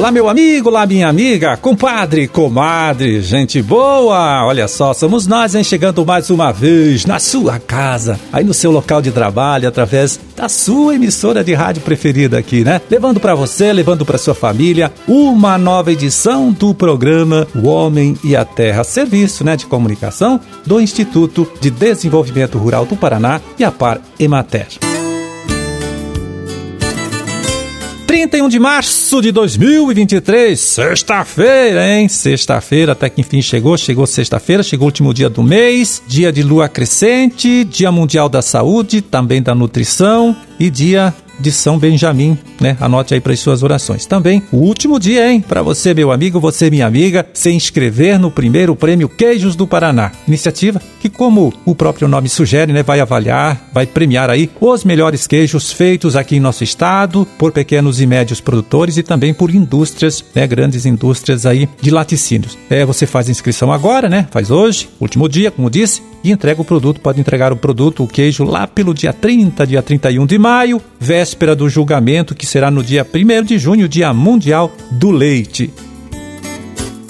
Olá, meu amigo, olá, minha amiga, compadre, comadre, gente boa! Olha só, somos nós, hein, chegando mais uma vez na sua casa, aí no seu local de trabalho, através da sua emissora de rádio preferida aqui, né? Levando para você, levando para sua família, uma nova edição do programa O Homem e a Terra, serviço, né, de comunicação do Instituto de Desenvolvimento Rural do Paraná e a Par Emater. 31 de março de 2023, sexta-feira, hein? Sexta-feira, até que enfim chegou, chegou sexta-feira, chegou o último dia do mês, dia de lua crescente, dia mundial da saúde, também da nutrição e dia de São Benjamim, né? Anote aí para as suas orações. Também o último dia, hein? Para você, meu amigo, você, minha amiga, se inscrever no primeiro prêmio Queijos do Paraná. Iniciativa que, como o próprio nome sugere, né, vai avaliar, vai premiar aí os melhores queijos feitos aqui em nosso estado por pequenos e médios produtores e também por indústrias, né, grandes indústrias aí de laticínios. É, você faz inscrição agora, né? Faz hoje, último dia, como disse, e entrega o produto, pode entregar o produto, o queijo lá pelo dia 30, dia 31 de maio, véspera do julgamento, que será no dia 1 de junho, Dia Mundial do Leite.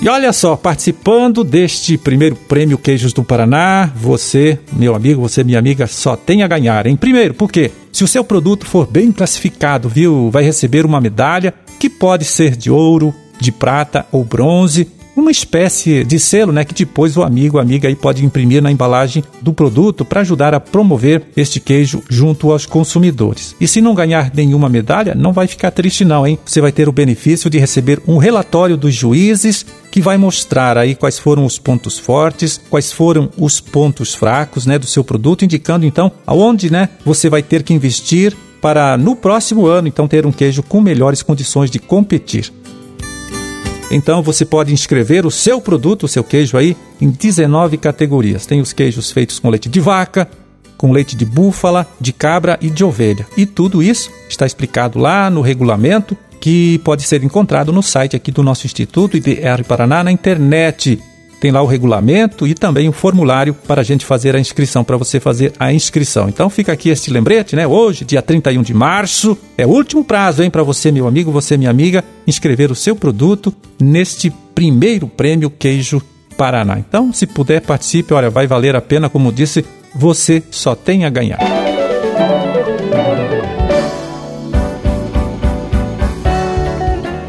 E olha só, participando deste primeiro prêmio Queijos do Paraná, você, meu amigo, você, minha amiga, só tem a ganhar, hein? Primeiro, porque se o seu produto for bem classificado, viu, vai receber uma medalha que pode ser de ouro, de prata ou bronze uma espécie de selo, né, que depois o amigo, a amiga aí pode imprimir na embalagem do produto para ajudar a promover este queijo junto aos consumidores. E se não ganhar nenhuma medalha, não vai ficar triste não, hein? Você vai ter o benefício de receber um relatório dos juízes que vai mostrar aí quais foram os pontos fortes, quais foram os pontos fracos, né, do seu produto, indicando então aonde, né, você vai ter que investir para no próximo ano então ter um queijo com melhores condições de competir. Então você pode inscrever o seu produto, o seu queijo aí, em 19 categorias. Tem os queijos feitos com leite de vaca, com leite de búfala, de cabra e de ovelha. E tudo isso está explicado lá no regulamento que pode ser encontrado no site aqui do nosso Instituto IDR Paraná na internet tem lá o regulamento e também o formulário para a gente fazer a inscrição, para você fazer a inscrição. Então fica aqui este lembrete, né? Hoje, dia 31 de março, é o último prazo, hein, para você, meu amigo, você, minha amiga, inscrever o seu produto neste primeiro prêmio Queijo Paraná. Então, se puder, participe, olha, vai valer a pena, como disse, você só tem a ganhar.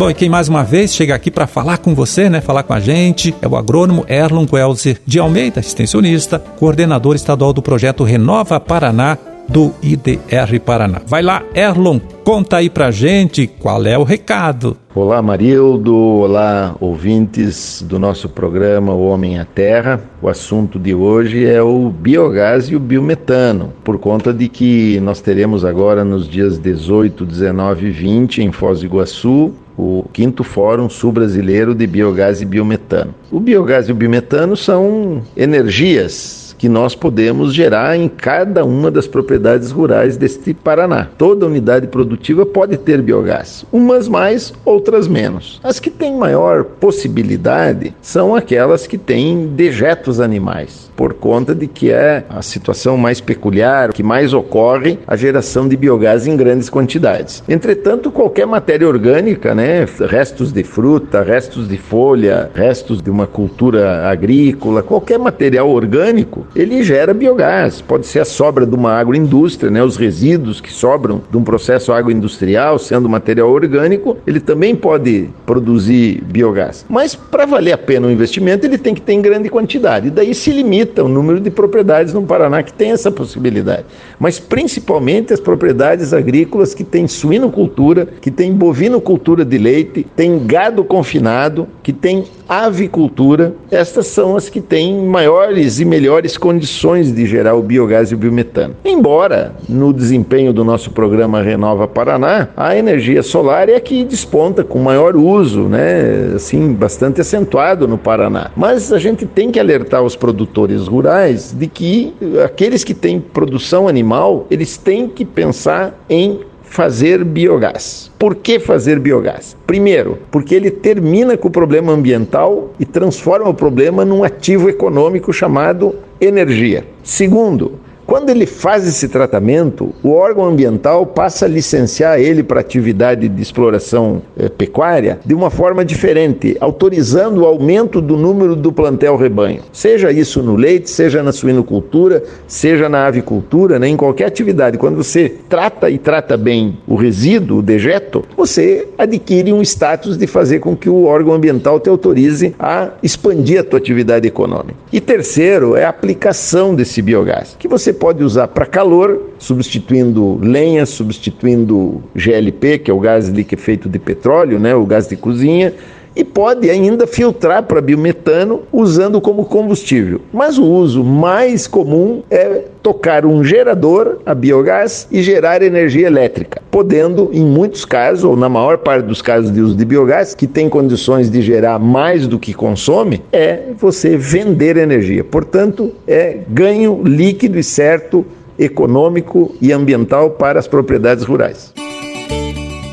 Bom, e quem mais uma vez chega aqui para falar com você, né, falar com a gente, é o agrônomo Erlon Guelzer de Almeida, extensionista, coordenador estadual do projeto Renova Paraná do IDR Paraná. Vai lá, Erlon, conta aí pra gente qual é o recado. Olá, Marildo. Olá, ouvintes do nosso programa O Homem à Terra. O assunto de hoje é o biogás e o biometano, por conta de que nós teremos agora nos dias 18, 19 e 20 em Foz do Iguaçu o quinto Fórum Sul-Brasileiro de Biogás e Biometano. O biogás e o biometano são energias que nós podemos gerar em cada uma das propriedades rurais deste Paraná. Toda unidade produtiva pode ter biogás, umas mais, outras menos. As que têm maior possibilidade são aquelas que têm dejetos animais, por conta de que é a situação mais peculiar, que mais ocorre a geração de biogás em grandes quantidades. Entretanto, qualquer matéria orgânica, né, restos de fruta, restos de folha, restos de uma cultura agrícola, qualquer material orgânico, ele gera biogás. Pode ser a sobra de uma agroindústria, né, os resíduos que sobram de um processo agroindustrial, sendo material orgânico, ele também pode produzir biogás. Mas para valer a pena o investimento, ele tem que ter em grande quantidade. E daí se limita o número de propriedades no Paraná que tem essa possibilidade. Mas principalmente as propriedades agrícolas que têm suinocultura, que têm bovinocultura de leite, tem gado confinado, que tem avicultura, estas são as que têm maiores e melhores condições de gerar o biogás e o biometano. Embora no desempenho do nosso programa Renova Paraná, a energia solar é a que desponta com maior uso, né, assim, bastante acentuado no Paraná. Mas a gente tem que alertar os produtores rurais de que aqueles que têm produção animal, eles têm que pensar em fazer biogás. Por que fazer biogás? Primeiro, porque ele termina com o problema ambiental e transforma o problema num ativo econômico chamado energia. Segundo, Quando ele faz esse tratamento, o órgão ambiental passa a licenciar ele para atividade de exploração eh, pecuária de uma forma diferente, autorizando o aumento do número do plantel rebanho. Seja isso no leite, seja na suinocultura, seja na avicultura, né, em qualquer atividade. Quando você trata e trata bem o resíduo, o dejeto, você adquire um status de fazer com que o órgão ambiental te autorize a expandir a tua atividade econômica. E terceiro é a aplicação desse biogás, que você pode usar para calor, substituindo lenha, substituindo GLP, que é o gás liquefeito de petróleo, né, o gás de cozinha, e pode ainda filtrar para biometano usando como combustível. Mas o uso mais comum é tocar um gerador a biogás e gerar energia elétrica, podendo, em muitos casos, ou na maior parte dos casos de uso de biogás, que tem condições de gerar mais do que consome, é você vender energia. Portanto, é ganho líquido e certo econômico e ambiental para as propriedades rurais.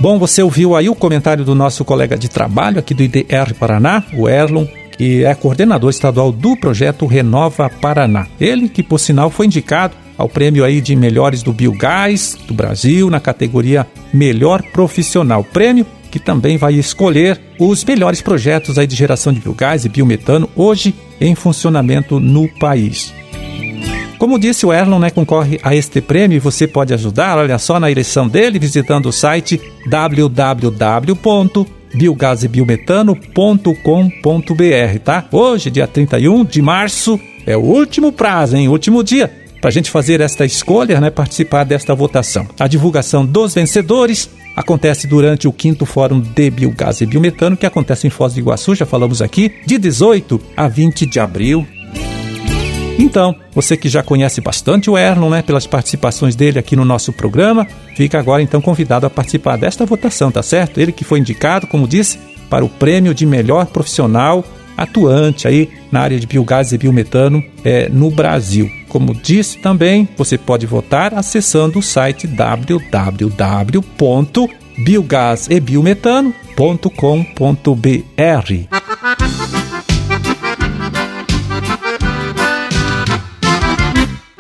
Bom, você ouviu aí o comentário do nosso colega de trabalho aqui do IDR Paraná, o Erlon, que é coordenador estadual do projeto Renova Paraná. Ele que, por sinal, foi indicado ao prêmio aí de melhores do Biogás do Brasil na categoria Melhor Profissional. Prêmio que também vai escolher os melhores projetos aí de geração de biogás e biometano hoje em funcionamento no país. Como disse o Erlon, né, concorre a este prêmio e você pode ajudar, olha só, na eleição dele, visitando o site www.biogasebiometano.com.br, tá? Hoje, dia 31 de março, é o último prazo, hein? Último dia para a gente fazer esta escolha, né, participar desta votação. A divulgação dos vencedores acontece durante o quinto Fórum de Biogás e Biometano, que acontece em Foz do Iguaçu, já falamos aqui, de 18 a 20 de abril então, você que já conhece bastante o Erlon, né, pelas participações dele aqui no nosso programa, fica agora então convidado a participar desta votação, tá certo? Ele que foi indicado, como disse, para o prêmio de melhor profissional atuante aí na área de biogás e biometano é, no Brasil. Como disse também, você pode votar acessando o site www.biogaseBiometano.com.br.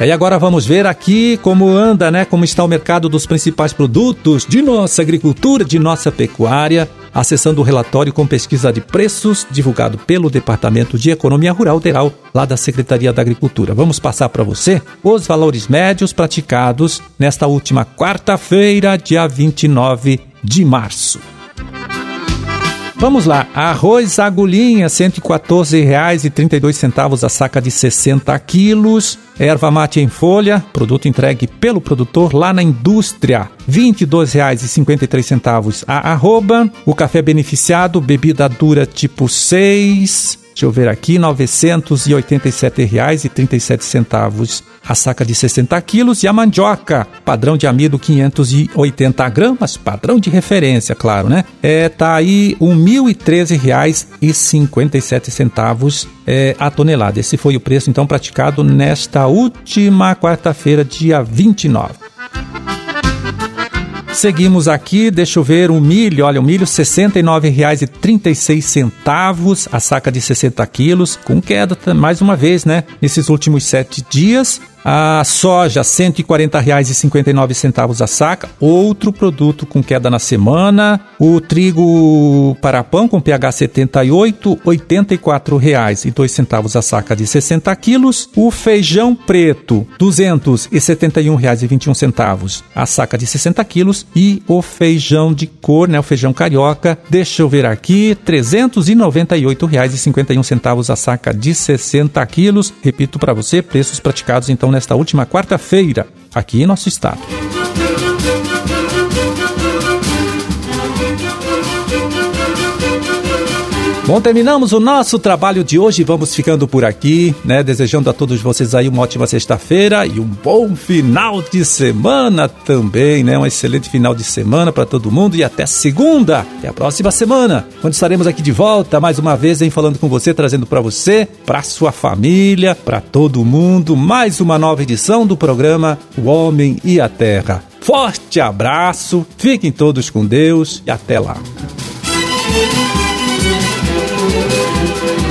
E agora vamos ver aqui como anda, né? Como está o mercado dos principais produtos de nossa agricultura, de nossa pecuária, acessando o relatório com pesquisa de preços divulgado pelo Departamento de Economia Rural Teral, lá da Secretaria da Agricultura. Vamos passar para você os valores médios praticados nesta última quarta-feira, dia 29 de março. Vamos lá, arroz agulhinha, R$ 114,32 a saca de 60 quilos. Erva mate em folha, produto entregue pelo produtor lá na indústria, R$ 22,53 a arroba. O café beneficiado, bebida dura tipo 6, Deixa eu ver aqui, R$ 987,37 a saca de 60 quilos. E a mandioca, padrão de amido 580 gramas, padrão de referência, claro, né? É, tá aí R$ 1.013,57 é, a tonelada. Esse foi o preço, então, praticado nesta última quarta-feira, dia 29. Seguimos aqui, deixa eu ver, o milho, olha, o milho R$ 69,36, a saca de 60 quilos, com queda mais uma vez, né? Nesses últimos sete dias, a soja, R$ 140,59 a saca, outro produto com queda na semana. O trigo para pão com pH 78, R$ 84,02 a saca de 60 quilos. O feijão preto, R$ 271,21 a saca de 60 quilos. E o feijão de cor, né, o feijão carioca, deixa eu ver aqui, R$ 398,51 a saca de 60 quilos. Repito para você, preços praticados então nesta última quarta-feira, aqui em nosso estado. Bom, terminamos o nosso trabalho de hoje. Vamos ficando por aqui, né? Desejando a todos vocês aí uma ótima sexta-feira e um bom final de semana também, né? Um excelente final de semana para todo mundo e até segunda, até a próxima semana, quando estaremos aqui de volta mais uma vez, hein, falando com você, trazendo para você, para sua família, para todo mundo, mais uma nova edição do programa O Homem e a Terra. Forte abraço, fiquem todos com Deus e até lá. Thank you.